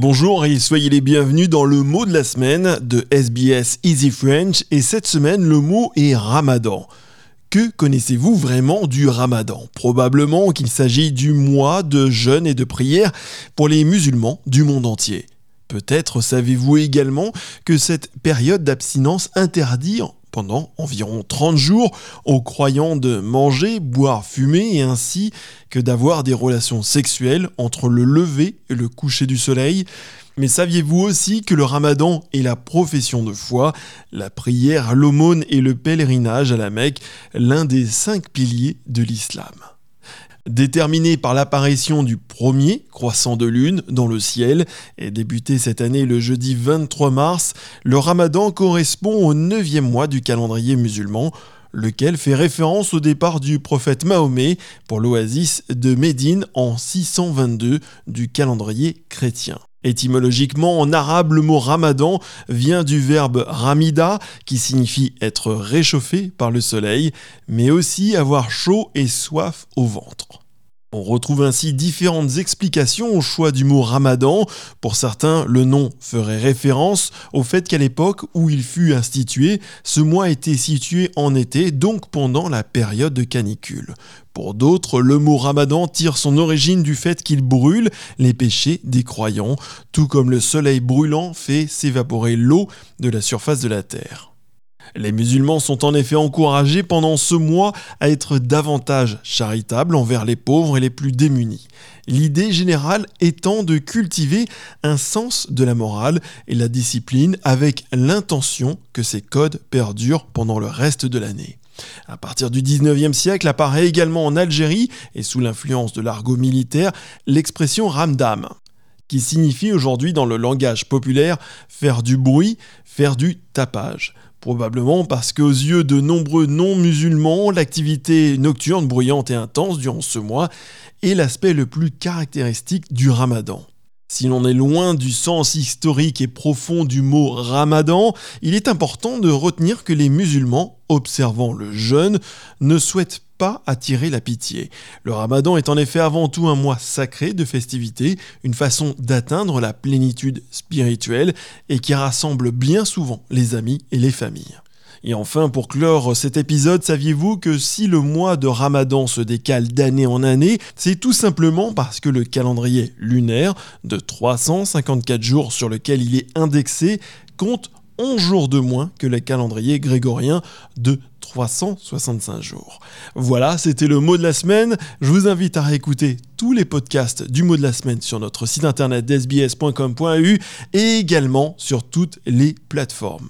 Bonjour et soyez les bienvenus dans le mot de la semaine de SBS Easy French et cette semaine le mot est Ramadan. Que connaissez-vous vraiment du Ramadan? Probablement qu'il s'agit du mois de jeûne et de prière pour les musulmans du monde entier. Peut-être savez-vous également que cette période d'abstinence interdit pendant environ 30 jours aux croyants de manger, boire, fumer et ainsi que d'avoir des relations sexuelles entre le lever et le coucher du soleil. Mais saviez-vous aussi que le ramadan est la profession de foi, la prière, l'aumône et le pèlerinage à la Mecque, l'un des cinq piliers de l'islam? Déterminé par l'apparition du premier croissant de lune dans le ciel et débuté cette année le jeudi 23 mars, le ramadan correspond au neuvième mois du calendrier musulman, lequel fait référence au départ du prophète Mahomet pour l'oasis de Médine en 622 du calendrier chrétien. Étymologiquement, en arabe, le mot ramadan vient du verbe ramida, qui signifie être réchauffé par le soleil, mais aussi avoir chaud et soif au ventre. On retrouve ainsi différentes explications au choix du mot ramadan. Pour certains, le nom ferait référence au fait qu'à l'époque où il fut institué, ce mois était situé en été, donc pendant la période de canicule. Pour d'autres, le mot ramadan tire son origine du fait qu'il brûle les péchés des croyants, tout comme le soleil brûlant fait s'évaporer l'eau de la surface de la terre. Les musulmans sont en effet encouragés pendant ce mois à être davantage charitables envers les pauvres et les plus démunis. L'idée générale étant de cultiver un sens de la morale et la discipline avec l'intention que ces codes perdurent pendant le reste de l'année. À partir du 19e siècle apparaît également en Algérie, et sous l'influence de l'argot militaire, l'expression ramdam, qui signifie aujourd'hui dans le langage populaire faire du bruit, faire du tapage. Probablement parce qu'aux yeux de nombreux non-musulmans, l'activité nocturne bruyante et intense durant ce mois est l'aspect le plus caractéristique du ramadan. Si l'on est loin du sens historique et profond du mot ramadan, il est important de retenir que les musulmans, observant le jeûne, ne souhaitent pas attirer la pitié. Le ramadan est en effet avant tout un mois sacré de festivités, une façon d'atteindre la plénitude spirituelle et qui rassemble bien souvent les amis et les familles. Et enfin, pour clore cet épisode, saviez-vous que si le mois de Ramadan se décale d'année en année, c'est tout simplement parce que le calendrier lunaire de 354 jours sur lequel il est indexé compte 11 jours de moins que le calendrier grégorien de 365 jours. Voilà, c'était le mot de la semaine. Je vous invite à réécouter tous les podcasts du mot de la semaine sur notre site internet sbs.com.au et également sur toutes les plateformes.